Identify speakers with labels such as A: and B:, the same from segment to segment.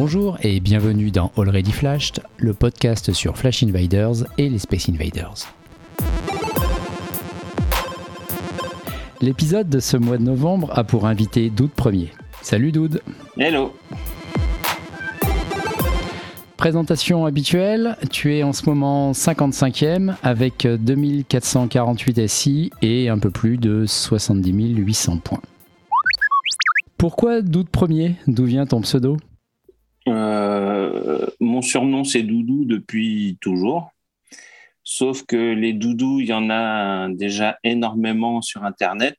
A: Bonjour et bienvenue dans Already Flashed, le podcast sur Flash Invaders et les Space Invaders. L'épisode de ce mois de novembre a pour invité Doud Premier. Salut Doud
B: Hello
A: Présentation habituelle, tu es en ce moment 55e avec 2448 SI et un peu plus de 70 800 points. Pourquoi Doud Premier? D'où vient ton pseudo?
B: Euh, Mon surnom c'est Doudou depuis toujours. Sauf que les doudous, il y en a déjà énormément sur Internet.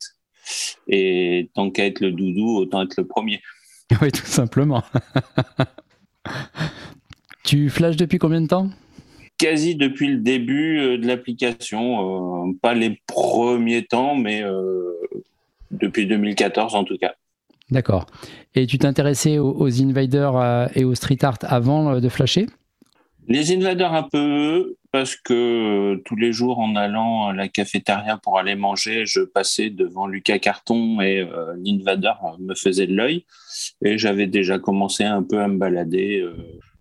B: Et tant qu'à être le doudou, autant être le premier.
A: Oui, tout simplement. Tu flashes depuis combien de temps?
B: Quasi depuis le début euh, de l'application. Euh, pas les premiers temps, mais euh, depuis 2014 en tout cas.
A: D'accord. Et tu t'intéressais aux, invaders et aux street art avant de flasher?
B: Les invaders un peu, parce que tous les jours en allant à la cafétéria pour aller manger, je passais devant Lucas Carton et l'invader me faisait de l'œil. Et j'avais déjà commencé un peu à me balader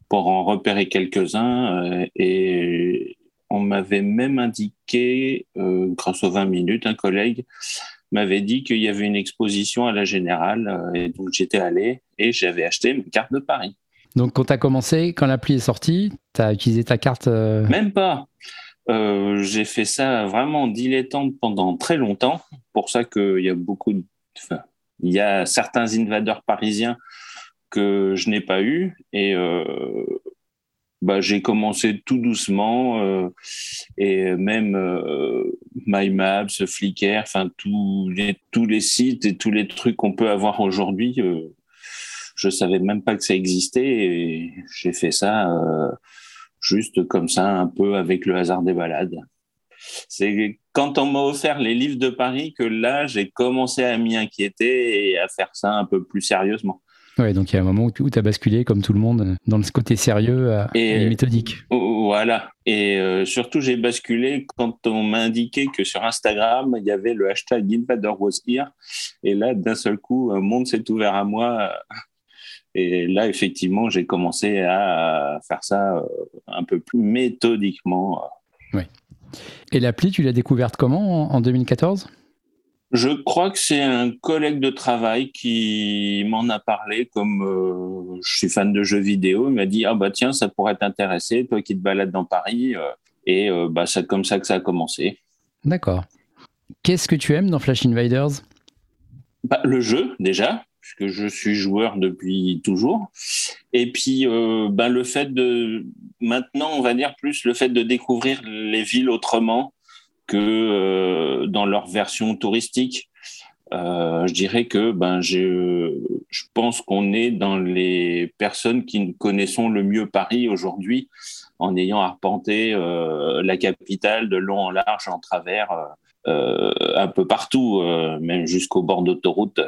B: pour en repérer quelques-uns. Euh, et on m'avait même indiqué, euh, grâce aux 20 minutes, un collègue m'avait dit qu'il y avait une exposition à la Générale. Euh, et donc j'étais allé et j'avais acheté une carte de Paris.
A: Donc quand tu as commencé, quand l'appli est sortie, tu as utilisé ta carte
B: Même pas. j'ai fait ça vraiment dilettante pendant très longtemps. Pour ça qu'il y a beaucoup de... Enfin, il y a certains invaders parisiens que je n'ai pas eu. Et euh, bah, j'ai commencé tout doucement. Euh, et même euh, MyMaps, Flickr, enfin tous les, tous les sites et tous les trucs qu'on peut avoir aujourd'hui, je savais même pas que ça existait. Et j'ai fait ça juste comme ça, un peu avec le hasard des balades. C'est quand on m'a offert les livres de Paris que là, j'ai commencé à m'y inquiéter et à faire ça un peu plus sérieusement.
A: Ouais, donc il y a un moment où tu as basculé, comme tout le monde, dans ce côté sérieux et, méthodique.
B: Voilà. Et euh, surtout, j'ai basculé quand on m'a indiqué que sur Instagram, il y avait le hashtag Invader was here. Et là, d'un seul coup, un monde s'est ouvert à moi. Et là, effectivement, j'ai commencé à faire ça euh, un peu plus méthodiquement.
A: Oui. Et l'appli, tu l'as découverte comment en 2014
B: je crois que c'est un collègue de travail qui m'en a parlé, comme euh, je suis fan de jeux vidéo, il m'a dit ah bah tiens ça pourrait t'intéresser, toi qui te balades dans Paris, euh, et euh, bah c'est comme ça que ça a commencé.
A: D'accord. Qu'est-ce que tu aimes dans Flash Invaders?
B: Bah, Le jeu déjà, puisque je suis joueur depuis toujours, et puis bah, le fait de maintenant on va dire plus le fait de découvrir les villes autrement que euh, dans leur version touristique. Euh, je dirais que ben, je, je pense qu'on est dans les personnes qui connaissons le mieux Paris aujourd'hui, en ayant arpenté euh, la capitale de long en large, en travers, un peu partout, même jusqu'au bord d'autoroute.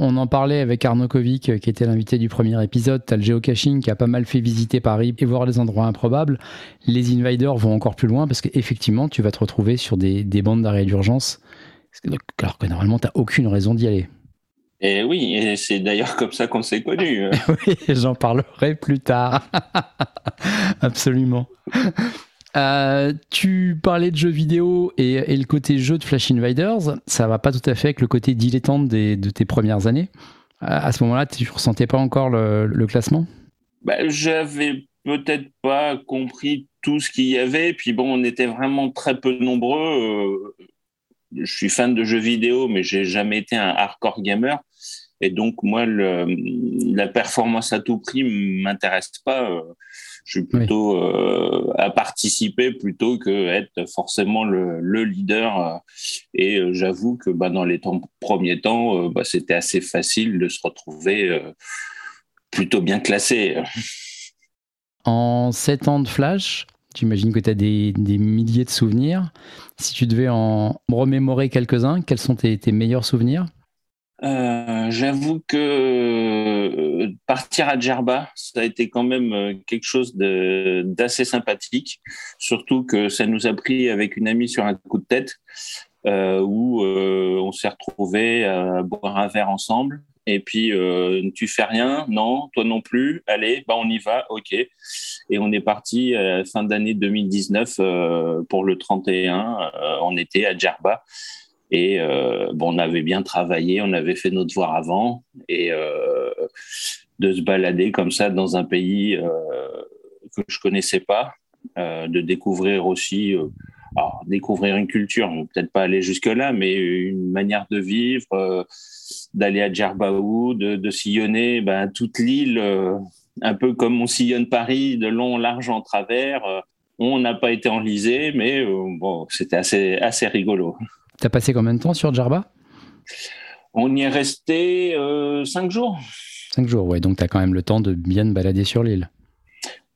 A: On en parlait avec Arnaud Kovic, euh, qui était l'invité du premier épisode. Tu as le géocaching qui a pas mal fait visiter Paris et voir les endroits improbables. Les invaders vont encore plus loin parce qu'effectivement, tu vas te retrouver sur des, bandes d'arrêt d'urgence, alors que normalement, tu n'as aucune raison d'y aller.
B: Et oui, et c'est d'ailleurs comme ça qu'on s'est connus.
A: oui, j'en parlerai plus tard. Absolument. Euh, tu parlais de jeux vidéo et, le côté jeu de Flash Invaders, ça va pas tout à fait avec le côté dilettante de tes premières années. À, ce moment-là, tu ressentais pas encore le, classement?
B: Bah, J'avais peut-être pas compris tout ce qu'il y avait. Puis bon, on était vraiment très peu nombreux. Euh, je suis fan de jeux vidéo, mais j'ai jamais été un hardcore gamer. Et donc, moi, la performance à tout prix m'intéresse pas. Euh, je suis plutôt euh, à participer plutôt que être forcément le, leader. Euh, et j'avoue que bah, dans les temps, premiers temps, bah, c'était assez facile de se retrouver plutôt bien classé.
A: En sept ans de Flash, j'imagine que tu as des, milliers de souvenirs. Si tu devais en remémorer quelques-uns, quels sont tes meilleurs souvenirs?
B: Euh, j'avoue que euh, partir à Djerba, ça a été quand même euh, quelque chose d'assez sympathique, surtout que ça nous a pris avec une amie sur un coup de tête, où on s'est retrouvés à boire un verre ensemble Et puis, tu fais rien? Non, toi non plus Allez, bah, on y va, ok. Et on est parti fin d'année 2019 pour le 31. on était à Djerba. Et bon, on avait bien travaillé, on avait fait nos devoirs avant. Et de se balader comme ça dans un pays que je connaissais pas, de découvrir aussi alors, découvrir une culture, peut-être pas aller jusque-là, mais une manière de vivre, euh, d'aller à Djerbaou, de, sillonner ben, toute l'île, euh, un peu comme on sillonne Paris, de long, large en travers. Euh, on n'a pas été enlisé, mais bon, c'était assez, assez rigolo.
A: As passé combien de temps sur Djerba?
B: On y est resté cinq jours.
A: Cinq jours, ouais, donc tu as quand même le temps de bien te balader sur l'île.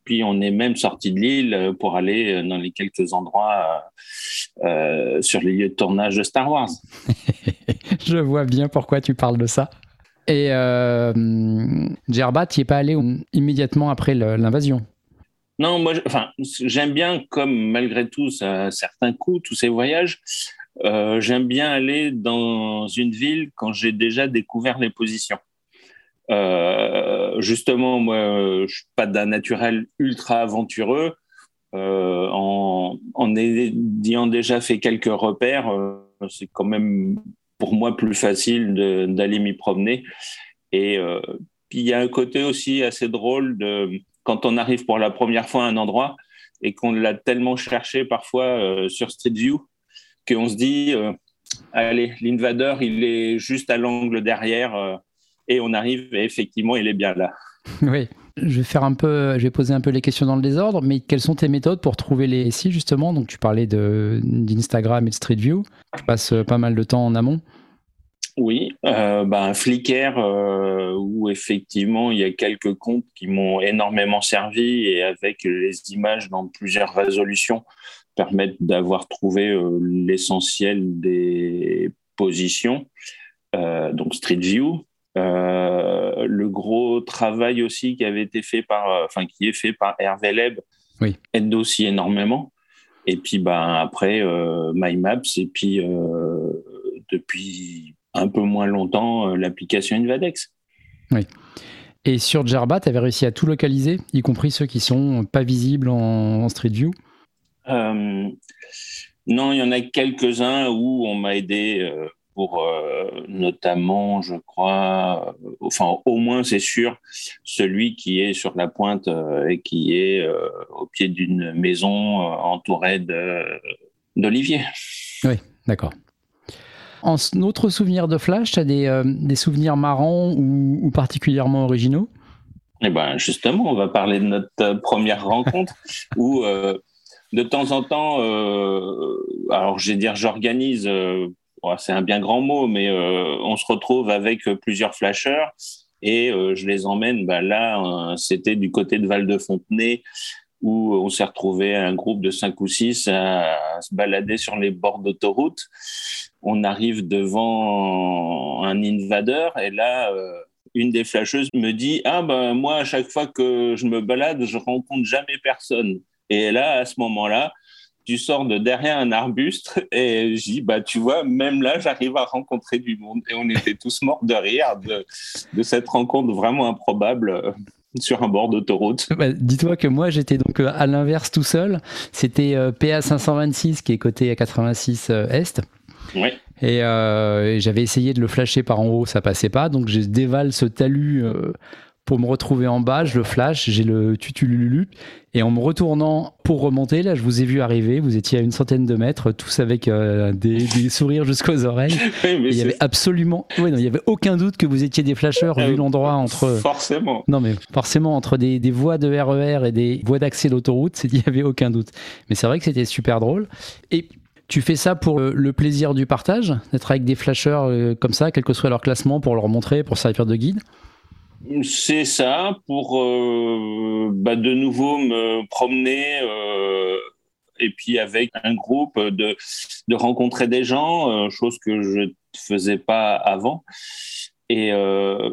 B: Puis on est même sorti de l'île euh, pour aller euh, dans les quelques endroits euh, sur les lieux de tournage de Star Wars.
A: Je vois bien pourquoi tu parles de ça. Et euh, Djerba, tu n'y es pas allé immédiatement après l'invasion?
B: Non, moi, enfin, j'aime bien, comme malgré tout, certains coups, tous ces voyages, j'aime bien aller dans une ville quand j'ai déjà découvert les positions. Euh, justement, moi, je suis pas d'un naturel ultra aventureux. Euh, en, ayant déjà fait quelques repères, euh, c'est quand même pour moi plus facile d'aller m'y promener. Et puis il y a un côté aussi assez drôle de quand on arrive pour la première fois à un endroit et qu'on l'a tellement cherché parfois sur Street View qu'on se dit allez, l'invader, il est juste à l'angle derrière et on arrive et effectivement il est bien là.
A: Oui, je vais faire un peu, je vais poser un peu les questions dans le désordre, mais quelles sont tes méthodes pour trouver les sites justement? Donc tu parlais d'Instagram et de Street View, tu passes pas mal de temps en amont.
B: Oui, euh, ben, Flickr, euh, où effectivement il y a quelques comptes qui m'ont énormément servi et avec les images dans plusieurs résolutions permettent d'avoir trouvé euh, l'essentiel des positions. Euh, donc Street View, euh, le gros travail aussi qui avait été fait par, enfin qui est fait par Hervé Leb oui. aide aussi énormément. Et puis ben après MyMaps et puis depuis un peu moins longtemps l'application Invadex.
A: Oui. Et sur Djerba, tu avais réussi à tout localiser, y compris ceux qui sont pas visibles en, Street View?
B: Non, il y en a quelques-uns où on m'a aidé pour euh, notamment, je crois, euh, enfin au moins c'est sûr, celui qui est sur la pointe euh, et qui est au pied d'une maison entourée d'oliviers.
A: Oui, d'accord. En autre souvenir de Flash, tu as des, des, souvenirs marrants ou, ou particulièrement originaux?
B: Eh ben justement, on va parler de notre première rencontre où de temps en temps, alors je vais j'organise c'est un bien grand mot, mais euh, on se retrouve avec euh, plusieurs flasheurs et euh, je les emmène. Bah, là, c'était du côté de Val-de-Fontenay où on s'est retrouvé un groupe de cinq ou six à, se balader sur les bords d'autoroute. On arrive devant un invader et là, une des flasheuses me dit Ah, ben moi, à chaque fois que je me balade, je rencontre jamais personne. Et là, à ce moment-là, tu sors de derrière un arbuste et je dis, bah, tu vois, même là, j'arrive à rencontrer du monde. Et on était tous morts de rire de, de cette rencontre vraiment improbable euh, sur un bord d'autoroute.
A: Bah, dis-toi que moi, j'étais donc euh, à l'inverse tout seul. C'était euh, PA 526 qui est côté à 86 Est.
B: Oui.
A: Et, j'avais essayé de le flasher par en haut, ça passait pas. Donc je dévale ce talus pour me retrouver en bas, je le flash, j'ai le tutululu. Et en me retournant pour remonter, là, je vous ai vu arriver. Vous étiez à une centaine de mètres, tous avec euh, des, sourires jusqu'aux oreilles. il y avait absolument, ouais, non, il y avait aucun doute que vous étiez des flasheurs vu euh, l'endroit entre.
B: Forcément.
A: Non, mais forcément entre des, des voies de RER e et des voies d'accès d'autoroute, il y avait aucun doute. Mais c'est vrai que c'était super drôle. Et tu fais ça pour le plaisir du partage, d'être avec des flasheurs euh, comme ça, quel que soit leur classement, pour leur montrer, pour servir de guide?
B: C'est ça, pour euh, bah, de nouveau me promener euh, et puis avec un groupe de, de rencontrer des gens, euh, chose que je ne faisais pas avant. Et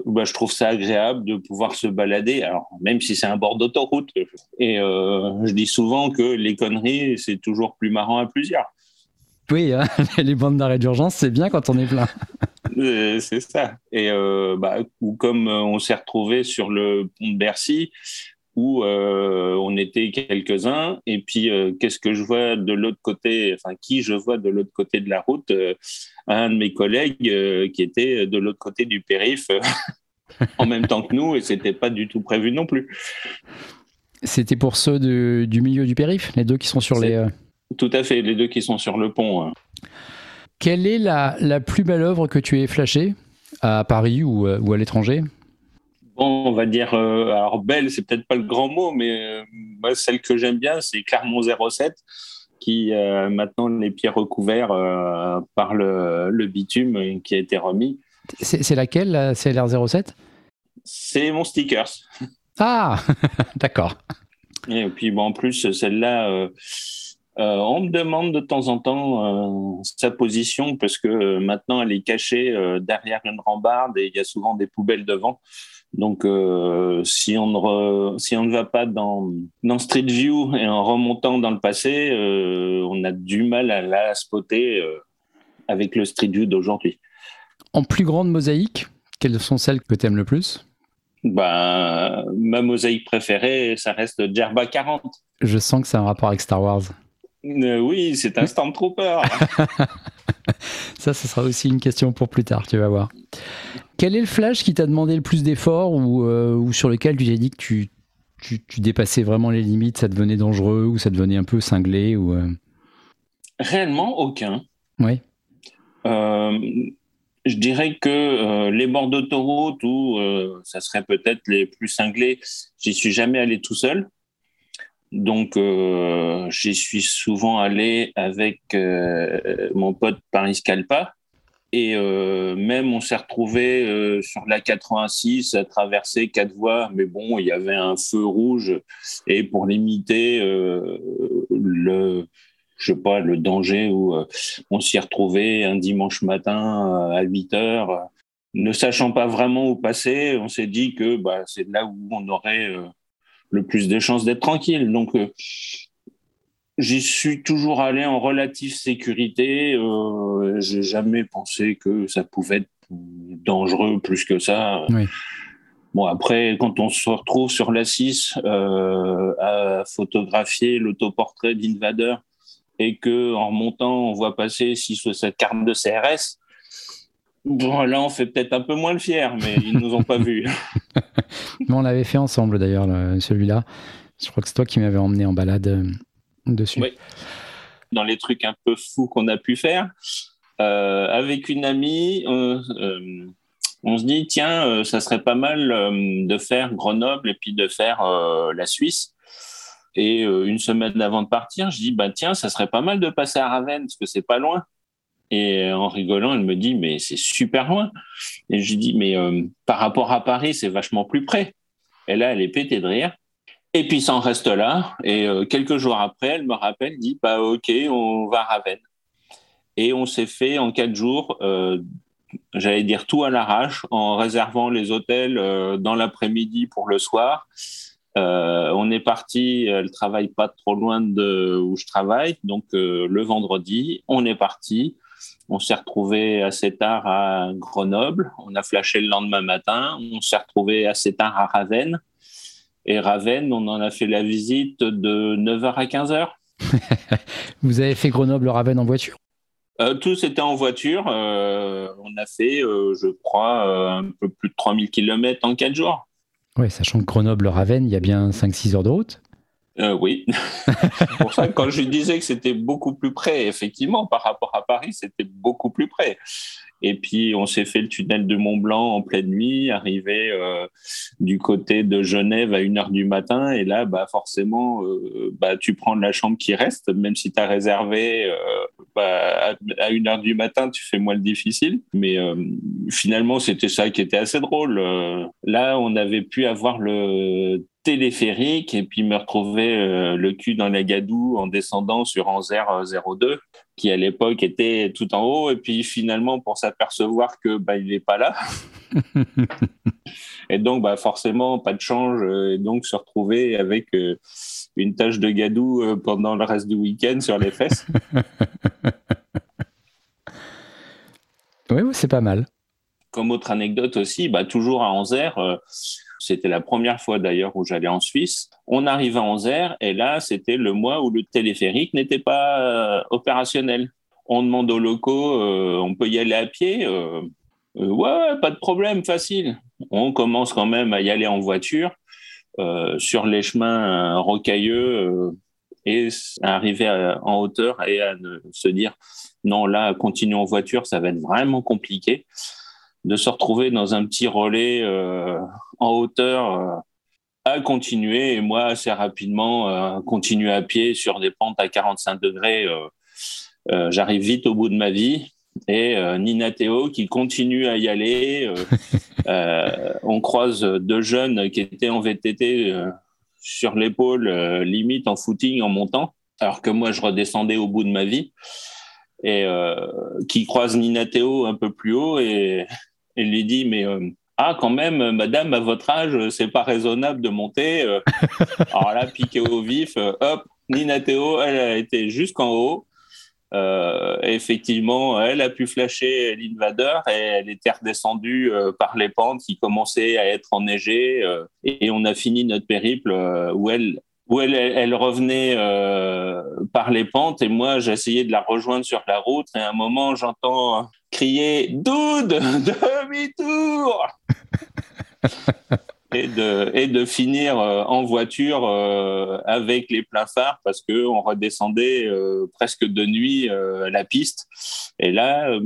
B: bah, je trouve ça agréable de pouvoir se balader, alors même si c'est un bord d'autoroute. Et je dis souvent que les conneries, c'est toujours plus marrant à plusieurs.
A: Oui, hein, les bandes d'arrêt d'urgence, c'est bien quand on est plein.
B: C'est ça. Et bah, ou comme on s'est retrouvé sur le pont de Bercy, où on était quelques-uns, et puis qu'est-ce que je vois de l'autre côté, enfin qui je vois de l'autre côté de la route, un de mes collègues qui était de l'autre côté du périph en même temps que nous, et c'était pas du tout prévu non plus.
A: C'était pour ceux du milieu du périph', les deux qui sont sur les. Euh,
B: tout à fait, les deux qui sont sur le pont.
A: Quelle est la, la, plus belle œuvre que tu aies flashée à Paris ou, euh, ou à l'étranger?
B: Bon, on va dire, euh, alors belle, c'est peut-être pas le grand mot, mais moi, celle que j'aime bien, c'est Clermont 07, qui a maintenant les pieds recouverts par le, le, bitume qui a été remis.
A: C'est laquelle, la CLR 07
B: C'est mon stickers.
A: Ah, d'accord.
B: Et puis, bon, en plus, celle-là, euh, euh, on me demande de temps en temps euh, sa position parce que maintenant, elle est cachée derrière une rambarde et il y a souvent des poubelles devant. Donc, si, on ne si on ne va pas dans, dans Street View et en remontant dans le passé, on a du mal à la spotter avec le Street View d'aujourd'hui.
A: En plus grande mosaïque, quelles sont celles que tu aimes le plus?
B: Ben, ma mosaïque préférée, ça reste Djerba 40.
A: Je sens que c'est un rapport avec Star Wars.
B: Euh, oui, c'est un Stormtrooper.
A: ça, ce sera aussi une question pour plus tard, tu vas voir. Quel est le flash qui t'a demandé le plus d'efforts ou, euh, sur lequel tu t'es dit que tu, tu, dépassais vraiment les limites, ça devenait dangereux ou ça devenait un peu cinglé ou euh?
B: Réellement aucun.
A: Oui
B: je dirais que les bords d'autoroute où ça serait peut-être les plus cinglés, j'y suis jamais allé tout seul. Donc, euh, j'y suis souvent allé avec mon pote Paris Scalpa. Et même, on s'est retrouvé sur la 86 à traverser quatre voies. Mais bon, il y avait un feu rouge. Et pour limiter le, je sais pas, le danger où euh, on s'y retrouvait un dimanche matin euh, à 8 heures, euh, ne sachant pas vraiment où passer, on s'est dit que bah, c'est là où on aurait le plus de chances d'être tranquille. Donc, j'y suis toujours allé en relative sécurité. J'ai jamais pensé que ça pouvait être dangereux plus que ça. Bon, après, quand on se retrouve sur la 6 à photographier l'autoportrait d'Invader, et que en remontant, on voit passer 6 ou 7 cartes de CRS, bon, là, on fait peut-être un peu moins le fier, mais ils ne nous ont pas vus.
A: mais on l'avait fait ensemble d'ailleurs, celui-là. Je crois que c'est toi qui m'avais emmené en balade euh, dessus. Oui.
B: Dans les trucs un peu fous qu'on a pu faire, euh, avec une amie, euh, on se dit tiens, ça serait pas mal de faire Grenoble et puis de faire la Suisse. Et euh, une semaine avant de partir, je dis bah tiens, ça serait pas mal de passer à Ravenne parce que c'est pas loin. Et euh, en rigolant, elle me dit mais c'est super loin. Et je dis mais euh, par rapport à Paris, c'est vachement plus près. Et là, elle est pétée de rire. Et puis ça en reste là. Et quelques jours après, elle me rappelle, dit bah ok, on va à Ravenne. Et on s'est fait en quatre jours, j'allais dire tout à l'arrache, en réservant les hôtels dans l'après-midi pour le soir. Euh, on est parti, elle travaille pas trop loin de où je travaille, donc euh, le vendredi, on est parti. On s'est retrouvé assez tard à Grenoble, on a flashé le lendemain matin, on s'est retrouvé assez tard à Ravenne. Et Ravenne, on en a fait la visite de 9h à 15h.
A: Vous avez fait Grenoble-Ravenne en voiture?
B: Euh, Tous étaient en voiture. on a fait, je crois, un peu plus de 3000 km en 4 jours.
A: Oui, sachant que Grenoble-Ravenne, il y a bien 5-6 heures de route.
B: Euh, oui. pour ça, quand je disais que c'était beaucoup plus près, effectivement, par rapport à Paris, c'était beaucoup plus près. Et puis, on s'est fait le tunnel de Mont Blanc en pleine nuit, arrivé euh, du côté de Genève à 1h du matin. Et là, bah, forcément, euh, bah, tu prends la chambre qui reste, même si tu as réservé euh, bah, à 1h du matin, tu fais moins le difficile. Mais finalement, c'était ça qui était assez drôle. là, on avait pu avoir le téléphérique et puis me retrouver le cul dans la gadoue en descendant sur Anzer 02 qui à l'époque était tout en haut et puis finalement pour s'apercevoir que bah, il n'est pas là. Et donc bah, forcément pas de change et donc se retrouver avec euh, une tache de gadou euh, pendant le reste du week-end sur les fesses.
A: Oui c'est pas mal
B: comme autre anecdote aussi, bah, toujours à Anzère, c'était la première fois d'ailleurs où j'allais en Suisse. On arrive à Anzère et là, c'était le mois où le téléphérique n'était pas euh, opérationnel. On demande aux locaux, euh, on peut y aller à pied euh, ouais, pas de problème, facile. On commence quand même à y aller en voiture sur les chemins rocailleux et arriver en hauteur et à se dire non, là, continuer en voiture, ça va être vraiment compliqué de se retrouver dans un petit relais euh, en hauteur euh, à continuer. Et moi, assez rapidement, euh, continuer à pied sur des pentes à 45 degrés. J'arrive vite au bout de ma vie. Et Nina Théo qui continue à y aller. on croise deux jeunes qui étaient en VTT sur l'épaule, limite en footing en montant, alors que moi je redescendais au bout de ma vie et qui croise Nina Théo un peu plus haut et, et lui dit mais euh, ah quand même madame à votre âge c'est pas raisonnable de monter euh. alors là piqué au vif euh, hop Nina Théo elle a été jusqu'en haut. Effectivement elle a pu flasher l'invader et elle était redescendue par les pentes qui commençaient à être enneigées et on a fini notre périple où elle où elle, elle revenait par les pentes. Et moi j'essayais de la rejoindre sur la route. Et à un moment j'entends crier Dude, demi-tour et, de, et de finir euh, en voiture euh, avec les pleins phares parce qu'on redescendait euh, presque de nuit la piste. Et là,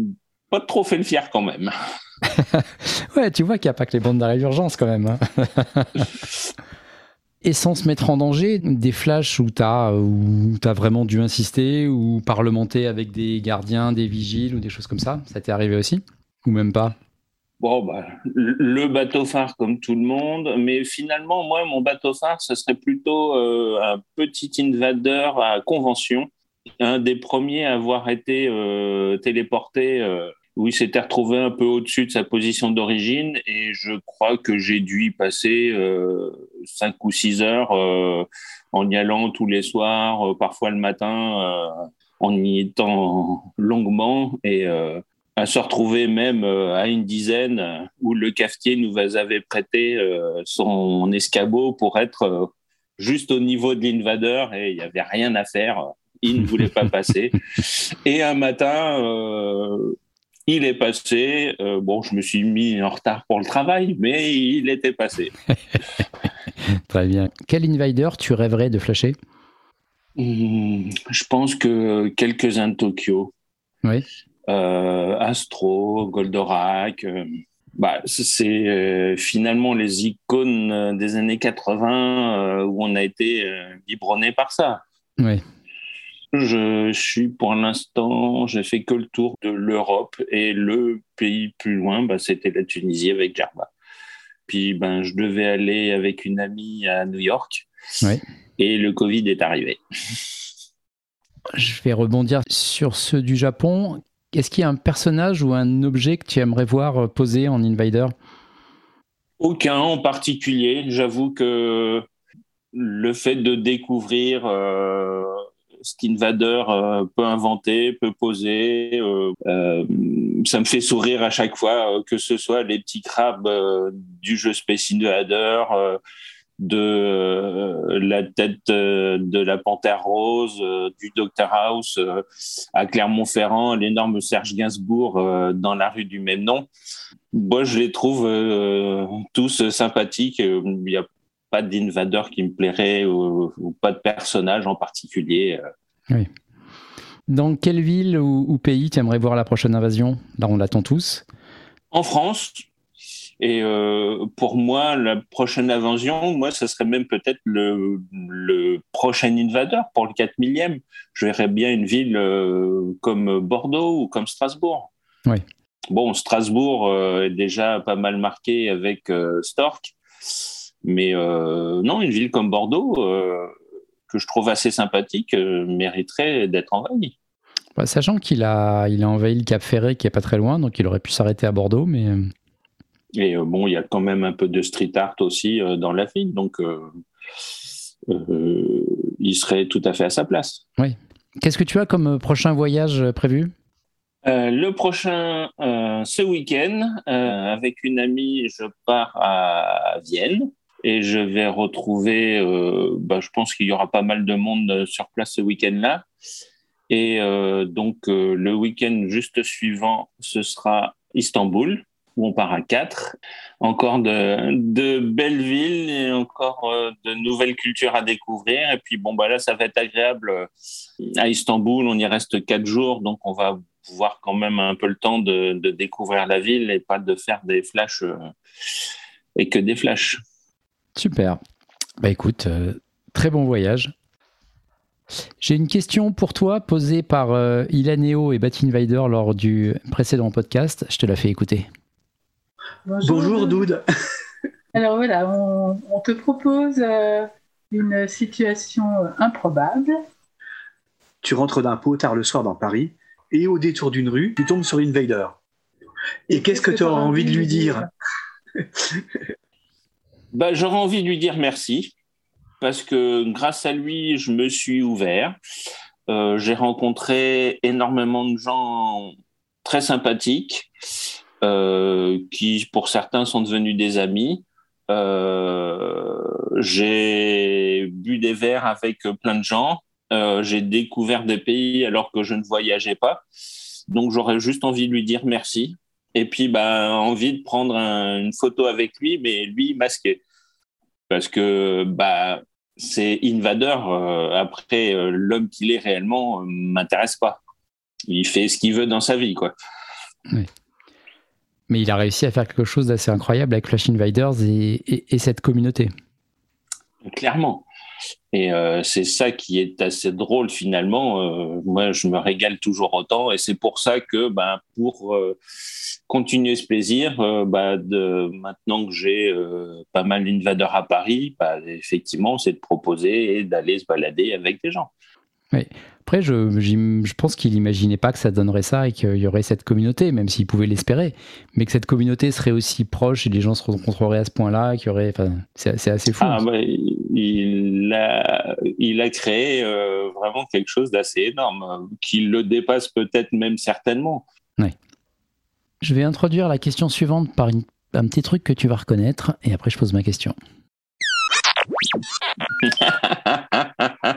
B: pas trop fait le fier quand même.
A: ouais, tu vois qu'il n'y a pas que les bandes d'arrêt d'urgence quand même. Hein. Et sans se mettre en danger, des flashs où tu as, as, vraiment dû insister ou parlementer avec des gardiens, des vigiles ou des choses comme ça Ça t'est arrivé aussi? Ou même pas?
B: Bon, bah, le bateau phare comme tout le monde, mais finalement, moi, mon bateau phare, ce serait plutôt euh, un petit invader à convention, un des premiers à avoir été euh, téléporté euh, où il s'était retrouvé un peu au-dessus de sa position d'origine et je crois que j'ai dû y passer euh, cinq ou six heures euh, en y allant tous les soirs, euh, parfois le matin, en y étant longuement et à se retrouver même à une dizaine où le cafetier nous avait prêté son escabeau pour être juste au niveau de l'invader et il n'y avait rien à faire. Il ne voulait pas passer. Et un matin, il est passé. Euh, bon, je me suis mis en retard pour le travail, mais il était passé.
A: Très bien. Quel invader tu rêverais de flasher?
B: Hmm, Je pense que quelques-uns de Tokyo.
A: Oui.
B: Euh, Astro, Goldorak. Euh, bah, c'est finalement les icônes des années 80 où on a été biberonné par ça.
A: Oui.
B: Je suis pour l'instant, j'ai fait que le tour de l'Europe et le pays plus loin, bah, c'était la Tunisie avec Jarba. Puis ben, je devais aller avec une amie à New York et le Covid est arrivé.
A: Je vais rebondir sur ceux du Japon. Est-ce qu'il y a un personnage ou un objet que tu aimerais voir posé en Invader?
B: Aucun en particulier. J'avoue que le fait de découvrir euh, ce qu'Invader euh, peut inventer, peut poser. Euh, euh, ça me fait sourire à chaque fois, que ce soit les petits crabes du jeu Space Invader, de la tête de la panthère rose, du Dr House à Clermont-Ferrand, l'énorme Serge Gainsbourg dans la rue du même nom. Moi, je les trouve tous sympathiques. Il a pas d'invadeur qui me plairait ou, pas de personnage en particulier.
A: Euh. Oui. Dans quelle ville ou, pays tu aimerais voir la prochaine invasion? Là, on l'attend tous.
B: En France. Et euh, pour moi, la prochaine invasion, moi, ce serait même peut-être le, prochain invadeur pour le 4 millième. Je verrais bien une ville euh, comme Bordeaux ou comme Strasbourg.
A: Oui.
B: Bon, Strasbourg est déjà pas mal marqué avec Stork. Mais euh, non, une ville comme Bordeaux, euh, que je trouve assez sympathique, euh, mériterait d'être envahie.
A: Bah, sachant qu'il a, il a envahi le Cap Ferré qui est pas très loin, donc il aurait pu s'arrêter à Bordeaux, mais.
B: Et bon, il y a quand même un peu de street art aussi dans la ville, donc il serait tout à fait à sa place.
A: Oui. Qu'est-ce que tu as comme prochain voyage prévu?
B: Le prochain, ce week-end, avec une amie, je pars à Vienne et je vais retrouver, bah, je pense qu'il y aura pas mal de monde sur place ce week-end-là. Et donc, le week-end juste suivant, ce sera Istanbul où on part à quatre. Encore de, belles villes et encore euh, de nouvelles cultures à découvrir. Et puis, bon, bah là, ça va être agréable. Euh, à Istanbul, on y reste quatre jours, donc on va voir quand même un peu le temps de, de découvrir la ville et pas de faire des flashs euh, et que des flashs.
A: Super. Bah écoute, très bon voyage. J'ai une question pour toi posée par Ilaneo et Batinvider lors du précédent podcast. Je te la fais écouter.
C: Bonjour, Doud.
D: Alors voilà, on, te propose euh, une situation improbable.
C: Tu rentres d'un pot tard le soir dans Paris et au détour d'une rue, tu tombes sur Invader. Et, qu'est-ce que, tu auras envie de lui dire,
B: bah, J'aurais envie de lui dire merci parce que grâce à lui, je me suis ouvert. Euh, j'ai rencontré énormément de gens très sympathiques. Euh, qui pour certains sont devenus des amis. Euh, j'ai bu des verres avec plein de gens. J'ai découvert des pays alors que je ne voyageais pas. Donc j'aurais juste envie de lui dire merci. Et puis bah, envie de prendre une photo avec lui, mais lui masqué. Parce que bah, c'est Invader. après, l'homme qu'il est réellement m'intéresse pas. Il fait ce qu'il veut dans sa vie. quoi.
A: Oui. Mais il a réussi à faire quelque chose d'assez incroyable avec Flash Invaders et, cette communauté.
B: Clairement. Et euh, c'est ça qui est assez drôle finalement. Euh, moi, je me régale toujours autant et c'est pour ça que ben, pour euh, continuer ce plaisir, bah, de, maintenant que j'ai pas mal d'invaders à Paris, bah, effectivement, c'est de proposer et d'aller se balader avec des gens.
A: Oui. Après, je, je pense qu'il n'imaginait pas que ça donnerait ça et qu'il y aurait cette communauté, même s'il pouvait l'espérer, mais que cette communauté serait aussi proche et les gens se rencontreraient à ce point-là, qu'il y aurait, enfin, c'est assez fou.
B: Ah, bah, il, a, il a créé euh, vraiment quelque chose d'assez énorme, qui le dépasse peut-être même certainement.
A: Oui. Je vais introduire la question suivante par un petit truc que tu vas reconnaître, et après je pose ma question.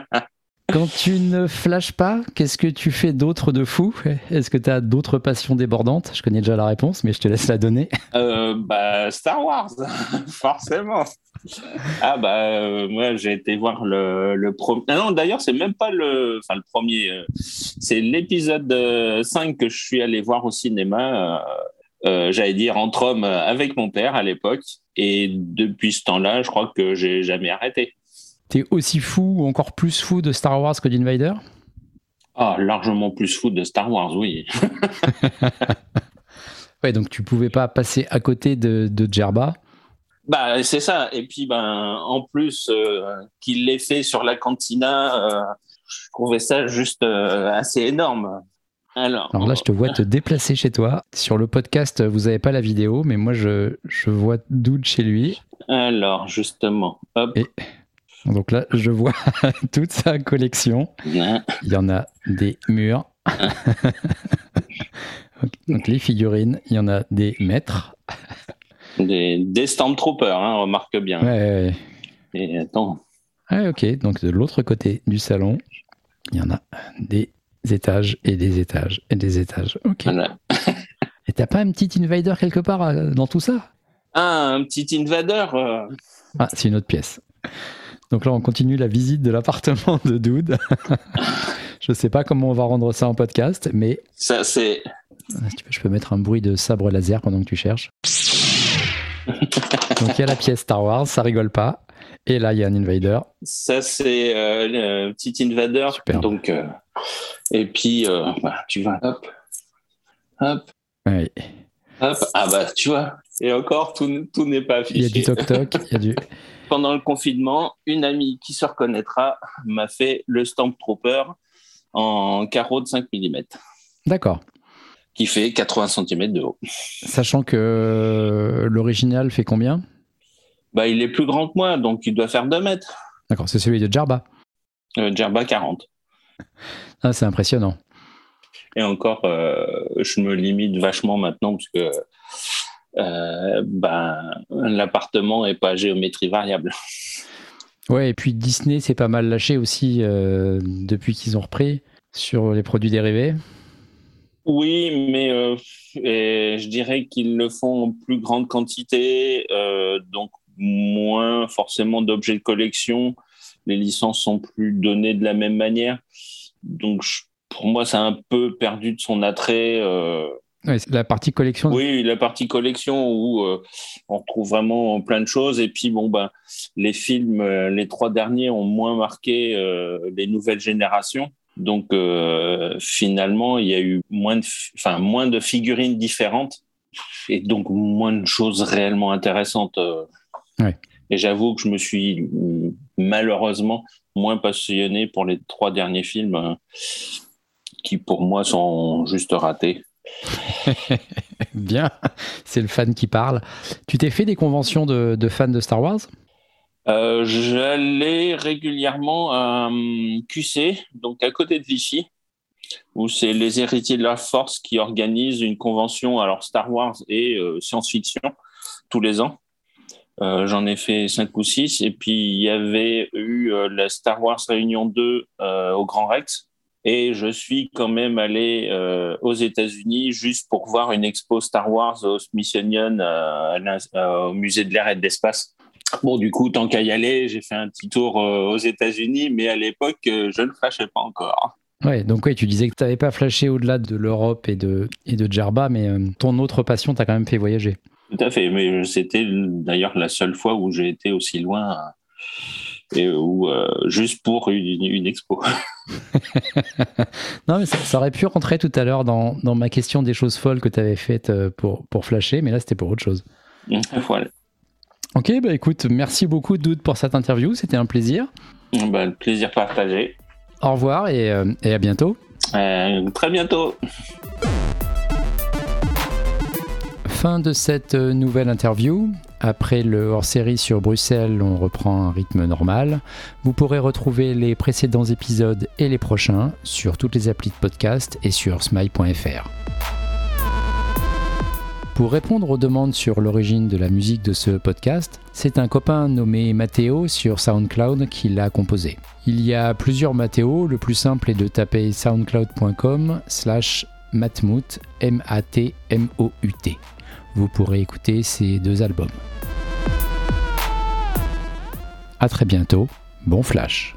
A: Quand tu ne flashes pas, qu'est-ce que tu fais d'autre de fou? Est-ce que tu as d'autres passions débordantes? Je connais déjà la réponse, mais je te laisse la donner.
B: Euh, bah, Star Wars, forcément. Ah bah euh, moi j'ai été voir le, premier. Ah non d'ailleurs c'est même pas le, le premier. Euh, c'est l'épisode 5 que je suis allé voir au cinéma. J'allais dire entre hommes avec mon père à l'époque. Et depuis ce temps-là, je crois que j'ai jamais arrêté.
A: T'es aussi fou ou encore plus fou de Star Wars que d'Invader?
B: Ah, largement plus fou de Star Wars, oui.
A: ouais, donc tu pouvais pas passer à côté de, de Djerba
B: bah, c'est ça. Et puis, ben, en plus, euh, qu'il l'ait fait sur la cantina, euh, je trouvais ça juste euh, assez énorme.
A: Alors, là, je te vois te déplacer chez toi. Sur le podcast, vous n'avez pas la vidéo, mais moi, je, je vois Doud chez lui.
B: Alors, justement, hop.
A: Donc là, je vois toute sa collection. Il y en a des murs. Donc les figurines, il y en a des maîtres.
B: Des, des Stormtroopers, hein, remarque bien.
A: Ouais,
B: Et attends.
A: Ah, ok, donc de l'autre côté du salon, il y en a des étages et des étages et des étages. Ok. et t'as pas un petit invader quelque part euh, dans tout ça?
B: Ah, un petit invader euh.
A: Ah, c'est une autre pièce. Donc là, on continue la visite de l'appartement de Dude. je ne sais pas comment on va rendre ça en podcast, mais.
B: Ça, c'est.
A: je peux mettre un bruit de sabre laser pendant que tu cherches. Donc il y a la pièce Star Wars, ça rigole pas. Et là, il y a un invader.
B: Ça, c'est euh, le petit invader. Super. Donc, euh, et puis, euh, bah, tu vas, hop, hop,
A: oui.
B: hop. Ah bah, tu vois. Et encore, tout, tout n'est pas affiché.
A: Il y a du toc-toc, il y a du
B: pendant le confinement, une amie qui se reconnaîtra m'a fait le Stamp Trooper en carreau de 5 mm.
A: D'accord.
B: Qui fait 80 cm de haut.
A: Sachant que l'original fait combien?
B: Bah, Il est plus grand que moi, donc il doit faire 2 mètres.
A: D'accord, c'est celui de Jarba.
B: Euh, Jarba 40.
A: Ah, c'est impressionnant.
B: Et encore, je me limite vachement maintenant parce que ben, l'appartement n'est pas géométrie variable.
A: Ouais, et puis Disney s'est pas mal lâché aussi depuis qu'ils ont repris sur les produits dérivés.
B: Oui, mais je dirais qu'ils le font en plus grande quantité, donc moins forcément d'objets de collection. Les licences sont plus données de la même manière. Donc, pour moi, ça a un peu perdu de son attrait.
A: La partie collection.
B: Oui, la partie collection où euh, on retrouve vraiment plein de choses. Et puis, bon, ben, les films, euh, les trois derniers ont moins marqué euh, les nouvelles générations. Donc, finalement, il y a eu moins de, enfin, moins de figurines différentes et donc moins de choses réellement intéressantes. Et j'avoue que je me suis malheureusement moins passionné pour les trois derniers films qui pour moi sont juste ratés.
A: Bien, c'est le fan qui parle. Tu t'es fait des conventions de, fans de Star Wars?
B: Euh, J'allais régulièrement à euh, QC, donc à côté de Vichy, où c'est les héritiers de la Force qui organisent une convention, alors Star Wars et science-fiction, tous les ans. Euh, j'en ai fait cinq ou six. Et puis, il y avait eu euh, la Star Wars Réunion 2 euh, au Grand Rex. Et je suis quand même allé aux États-Unis juste pour voir une expo Star Wars au Smithsonian, au musée de l'air et de l'espace. Bon, du coup, tant qu'à y aller, j'ai fait un petit tour aux États-Unis, mais à l'époque, je ne flashais pas encore.
A: Ouais, donc oui, tu disais que tu n'avais pas flashé au-delà de l'Europe et de, et de Djerba, mais ton autre passion t'a quand même fait voyager.
B: Tout à fait, mais c'était d'ailleurs la seule fois où j'ai été aussi loin et où euh, juste pour une, expo.
A: non, mais ça, aurait pu rentrer tout à l'heure dans, dans, ma question des choses folles que tu avais faites euh, pour, pour flasher, mais là c'était pour autre chose.
B: voilà.
A: Ok, bah écoute, merci beaucoup Doud pour cette interview, c'était un plaisir.
B: Bah, le plaisir partagé.
A: Au revoir et, euh, et à bientôt.
B: très bientôt.
A: Fin de cette euh, nouvelle interview. Après le hors-série sur Bruxelles, on reprend un rythme normal. Vous pourrez retrouver les précédents épisodes et les prochains sur toutes les applis de podcast et sur smile.fr. Pour répondre aux demandes sur l'origine de la musique de ce podcast, c'est un copain nommé Matteo sur SoundCloud qui l'a composé. Il y a plusieurs Matteo, le plus simple est de taper soundcloud.com slash matmout, M-A-T-M-O-U-T vous pourrez écouter ces deux albums. A très bientôt, bon flash